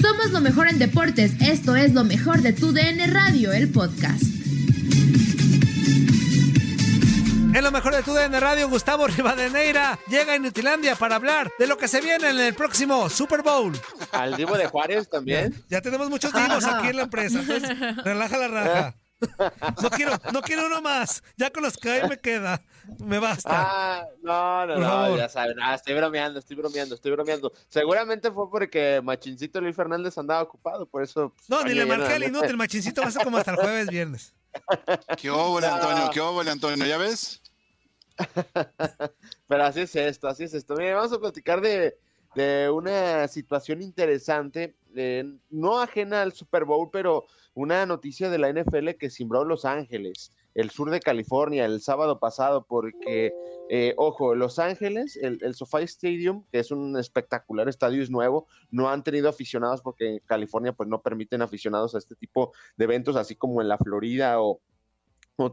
Somos lo mejor en deportes. Esto es lo mejor de tu DN Radio, el podcast. En lo mejor de tu DN Radio, Gustavo Rivadeneira llega a Inutilandia para hablar de lo que se viene en el próximo Super Bowl. Al Divo de Juárez también. Ya, ya tenemos muchos divos aquí en la empresa. Entonces, relaja la raja. No quiero, no quiero uno más. Ya con los que hay me queda. Me basta. Ah, no, no, Por no, favor. ya saben. Ah, estoy bromeando, estoy bromeando, estoy bromeando. Seguramente fue porque Machincito Luis Fernández andaba ocupado, por eso. pues, No, ni le marqué al no- inútil. Machincito va a ser como hasta el jueves, viernes. ¿Qué óvole, Antonio? ¿Qué óvole, Antonio? ¿Ya ves? Pero así es esto, así es esto. Mira, vamos a platicar de, de una situación interesante, no ajena al Super Bowl, pero una noticia de la NFL que cimbró Los Ángeles, el sur de California, el sábado pasado, porque, eh, ojo, Los Ángeles, el, el SoFi Stadium, que es un espectacular estadio, es nuevo, no han tenido aficionados porque en California pues no permiten aficionados a este tipo de eventos, así como en la Florida o,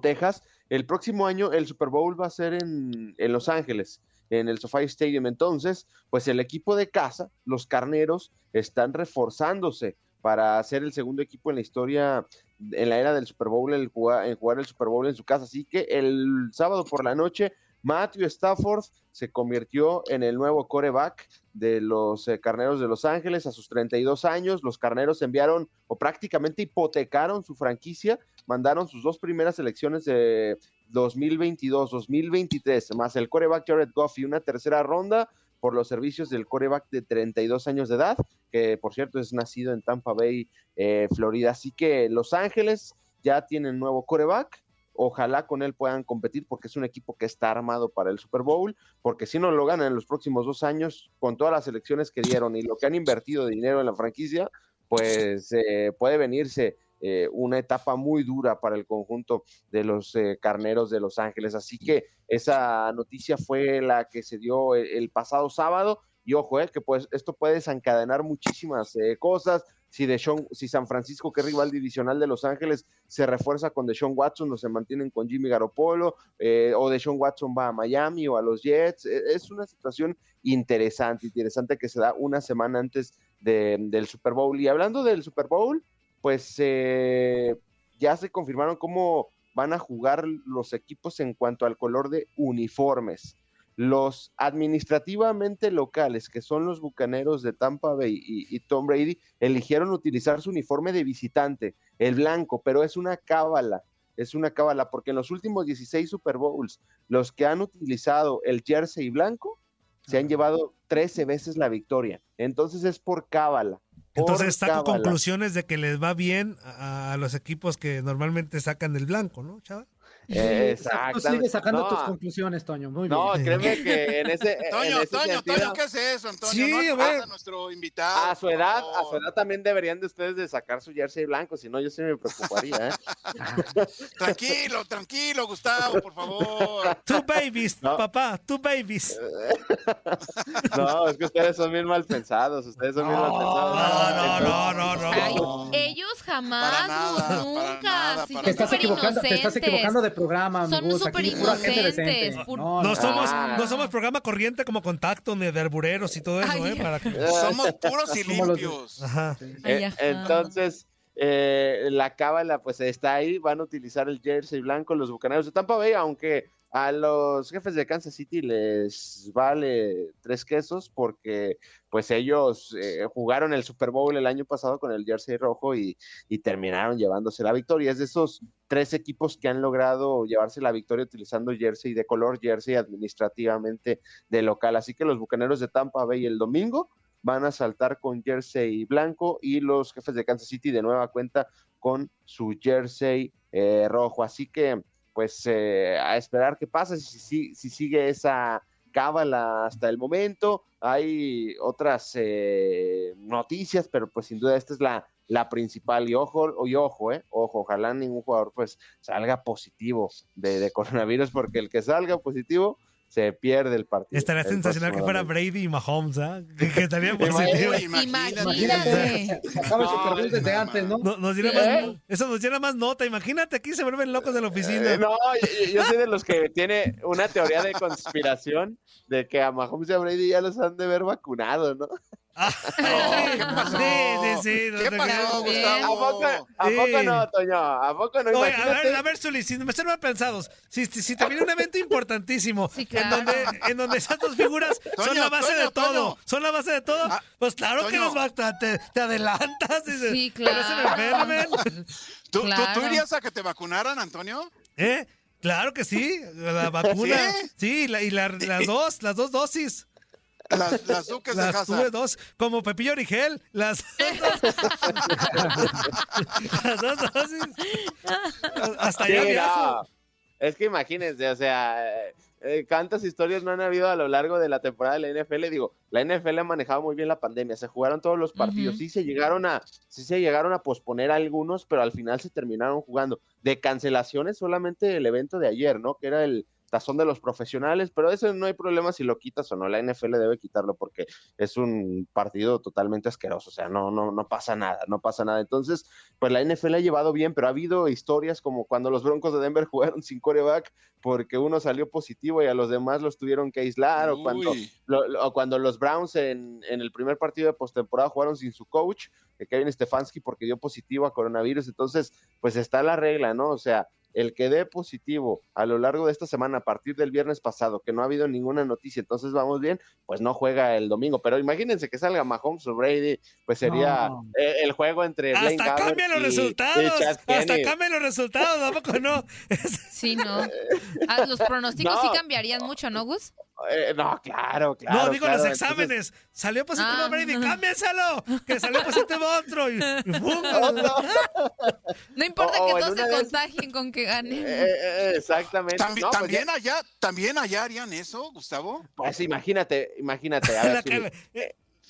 Texas. El próximo año el Super Bowl va a ser en Los Ángeles, en el SoFi Stadium. Entonces, pues el equipo de casa, los carneros, están reforzándose para ser el segundo equipo en la historia, en la era del Super Bowl, el jugar, en jugar el Super Bowl en su casa. Así que el sábado por la noche, Matthew Stafford se convirtió en el nuevo coreback de los eh, Carneros de Los Ángeles a sus 32 años. Los Carneros enviaron o prácticamente hipotecaron su franquicia, mandaron sus dos primeras elecciones de 2022, 2023, más el coreback Jared Goff y una tercera ronda por los servicios del coreback de 32 años de edad, que por cierto es nacido en Tampa Bay, eh, Florida. Así que Los Ángeles ya tienen nuevo coreback. Ojalá con él puedan competir porque es un equipo que está armado para el Super Bowl, porque si no lo ganan en los próximos dos años, con todas las elecciones que dieron y lo que han invertido de dinero en la franquicia, pues eh, puede venirse eh, una etapa muy dura para el conjunto de los eh, carneros de Los Ángeles. Así que esa noticia fue la que se dio el, el pasado sábado. Y ojo, eh, que pues esto puede desencadenar muchísimas eh, cosas. Si, Deshaun- si San Francisco, que es rival divisional de Los Ángeles, se refuerza con Deshaun Watson o se mantienen con Jimmy Garoppolo, eh, o Deshaun Watson va a Miami o a los Jets. Eh, Es una situación interesante, interesante que se da una semana antes de- del Super Bowl. Y hablando del Super Bowl, pues eh, ya se confirmaron cómo van a jugar los equipos en cuanto al color de uniformes. Los administrativamente locales, que son los Bucaneros de Tampa Bay y, y Tom Brady, eligieron utilizar su uniforme de visitante, el blanco, pero es una cábala, es una cábala, porque en los últimos 16 Super Bowls, los que han utilizado el jersey blanco se han llevado 13 veces la victoria. Entonces es por cábala. Entonces saco conclusiones de que les va bien a, a los equipos que normalmente sacan el blanco, ¿no, chaval? Eh, Tú exactamente. sigues sacando No, tus conclusiones, Toño. Muy No, bien. créeme que en ese, en Toño, ese Toño, sentido, Toño, ¿qué es eso, Antonio? Sí, no a nuestro invitado. a su edad, a su edad también deberían de ustedes de sacar su jersey blanco, si no yo sí me preocuparía, ¿eh? Tranquilo, tranquilo, Gustavo, por favor. Two babies, No. papá, two babies. No, es que ustedes son bien mal pensados, ustedes son bien mal pensados. No, no, no, no, Ay, no. ellos jamás, Para nada, Gus, para nunca. nada, para Te son estás equivocando, te estás equivocando de programa, Son súper inocentes, No, No no. somos, Ah. no somos programa corriente como contacto ni de arbureros y todo eso, Ay, ¿eh? Para que- Somos puros y limpios. Ajá. Ay, Eh, ajá. entonces, eh, la cábala pues está ahí, van a utilizar el jersey blanco los bucaneros de Tampa Bay, aunque a los jefes de Kansas City les vale tres quesos porque pues ellos eh, jugaron el Super Bowl el año pasado con el jersey rojo y, terminaron llevándose la victoria. Es de esos tres equipos que han logrado llevarse la victoria utilizando jersey de color, jersey administrativamente de local. Así que los bucaneros de Tampa Bay el domingo van a saltar con jersey blanco y los jefes de Kansas City de nueva cuenta con su jersey eh, rojo. Así que, pues, eh, a esperar qué pasa si, si, si sigue esa cábala hasta el momento. Hay otras eh, noticias, pero pues sin duda esta es la, la principal. Y ojo, ojo, eh, ojo, ojalá ningún jugador pues salga positivo de coronavirus, porque el que salga positivo se pierde el partido. Estaría el sensacional que fuera. Brady y Mahomes, ¿ah? Que, que estaría positivo. imagínate. Acaba No, desde no, antes, ¿no? No- nos diera ¿Eh? más, eso nos diera más nota. Imagínate, aquí se vuelven locos de la oficina. Eh, no, yo, yo soy de los que tiene una teoría de conspiración de que a Mahomes y a Brady ya los han de ver vacunado, ¿no? Ah, ¿qué pasó? Sí, sí, sí. no ¿Qué te pasó, creas. ¿A poco, a Sí. poco no, Toño? ¿A poco no? Oye, a ver, a ver, Zuli, si me están mal pensados, si, si, si te viene un evento importantísimo Sí, en, claro. donde, en donde esas dos figuras son la base Toño, de todo, Toño. son la base de todo, Ah, pues claro que nos va a, te, te adelantas, dices, Sí, que no se me claro. enfermen. ¿Tú, tú- Claro. tú irías a que te vacunaran, Antonio? ¿Eh? Claro que sí, la vacuna, sí, la- y la- las dos, las dos dosis. Las, las duques de Las tuve dos, como Pepillo Origel, las dos, las dos dosis. Hasta allá Sí, viajo. no. Es que imagínense, o sea, eh, eh, cuántas historias no han habido a lo largo de la temporada de la NFL. Digo, la NFL ha manejado muy bien la pandemia, se jugaron todos los partidos, sí se llegaron a, sí se llegaron a posponer algunos, pero al final se terminaron jugando. De cancelaciones solamente el evento de ayer, ¿no? Que era el tazón de los profesionales, pero eso no hay problema si lo quitas o no. La NFL debe quitarlo porque es un partido totalmente asqueroso, o sea, no, no, no pasa nada, no pasa nada. Entonces, pues la NFL ha llevado bien, pero ha habido historias como cuando los Broncos de Denver jugaron sin coreback porque uno salió positivo y a los demás los tuvieron que aislar, o cuando, Uy. lo- lo- o cuando los Browns en, en el primer partido de postemporada jugaron sin su coach, Kevin Stefanski, porque dio positivo a coronavirus. Entonces, pues está la regla, ¿no? O sea, el que dé positivo a lo largo de esta semana, a partir del viernes pasado, que no ha habido ninguna noticia, entonces vamos bien, pues no juega el domingo. Pero imagínense que salga Mahomes o Brady, pues sería No. eh, el juego entre Blaine Hasta cambian los y- resultados. y Hasta cambian los resultados, ¿a poco no? Sí, no. Ah, los pronósticos No. sí cambiarían mucho, ¿no, Gus? Eh, no, claro, claro. no, digo claro, los entonces- exámenes. Salió positivo Ah. Brady, cámbienselo. Que salió positivo otro. Y, y ¡pum! No importa que o en todos se contagien con que ganen. Eh, eh, exactamente. Tambi- No, pues ¿También, ya- allá, ¿También allá harían eso, Gustavo? Pues imagínate, imagínate. A ver,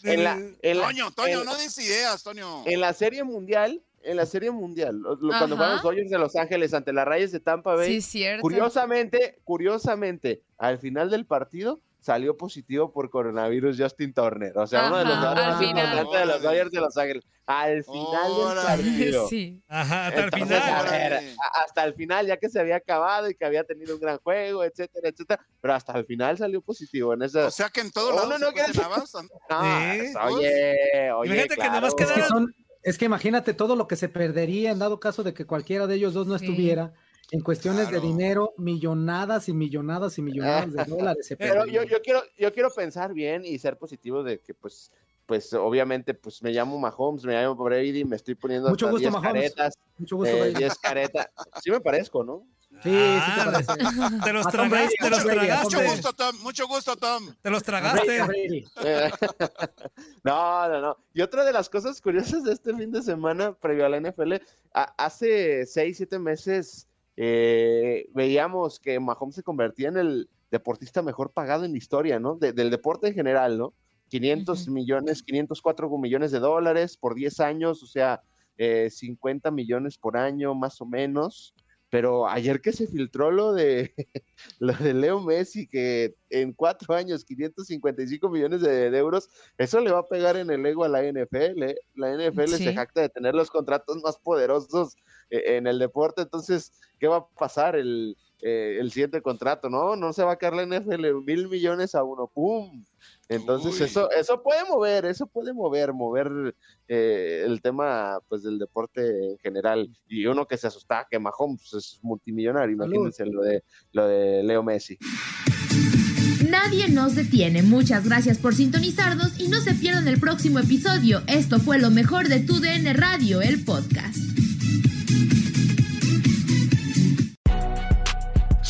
en la, en la- Toño, Toño, en- no des ideas, Toño. en la serie mundial, en la serie mundial, lo- lo- cuando fueron los Dodgers de Los Ángeles ante las Rayes de Tampa Bay, Sí, cierto. curiosamente, curiosamente, al final del partido salió positivo por coronavirus Justin Turner, o sea, uno de los más final. importantes de los Dodgers de Los Ángeles, al final del partido. Sí. Ajá, hasta el final. a ver, hasta el final, ya que se había acabado y que había tenido un gran juego, etcétera, etcétera, pero hasta el final salió positivo en esa. O sea que en todos Oh, lados no, no, se que-. No, Sí. oye, oye, Imagínate que claro. Es que quedaron- son, es que imagínate todo lo que se perdería en dado caso de que cualquiera de ellos dos no Sí. estuviera. En cuestiones Claro. de dinero, millonadas y millonadas y millonadas de dólares se Pero yo, quiero, yo quiero pensar bien y ser positivo de que, pues, pues, obviamente, pues, me llamo Mahomes, me llamo Brady, me estoy poniendo Mucho hasta gusto, 10 Mahomes. caretas, Mucho gusto, eh, Brady. 10 caretas. Sí me parezco, ¿no? Sí, sí te parece. Te los tragaste, te los Tom Mucho tragaste. gusto, Tom. Mucho gusto, Tom. Te los tragaste. no, no, no. Y otra de las cosas curiosas de este fin de semana previo a la NFL, a- hace seis, siete meses eh, veíamos que Mahomes se convertía en el deportista mejor pagado en la historia, ¿no? De- del deporte en general, ¿no? 500 Ujú. millones, 504 millones de dólares por 10 años, o sea, eh, 50 millones por año, más o menos. Pero ayer que se filtró lo de lo de Leo Messi, que en cuatro años 555 millones de, de euros, eso le va a pegar en el ego a la NFL. ¿eh? La NFL Sí. se jacta de tener los contratos más poderosos eh, en el deporte, entonces, ¿qué va a pasar el, eh, el siguiente contrato? No, no se va a caer la NFL, mil millones a uno, ¡pum! Entonces, Uy. eso, eso puede mover, eso puede mover, mover eh, el tema pues del deporte en general. Y uno que se asustaba que Mahomes es multimillonario, imagínense lo de, lo de Leo Messi. Nadie nos detiene. Muchas gracias por sintonizarnos y no se pierdan el próximo episodio. Esto fue lo mejor de tu DN Radio, el podcast.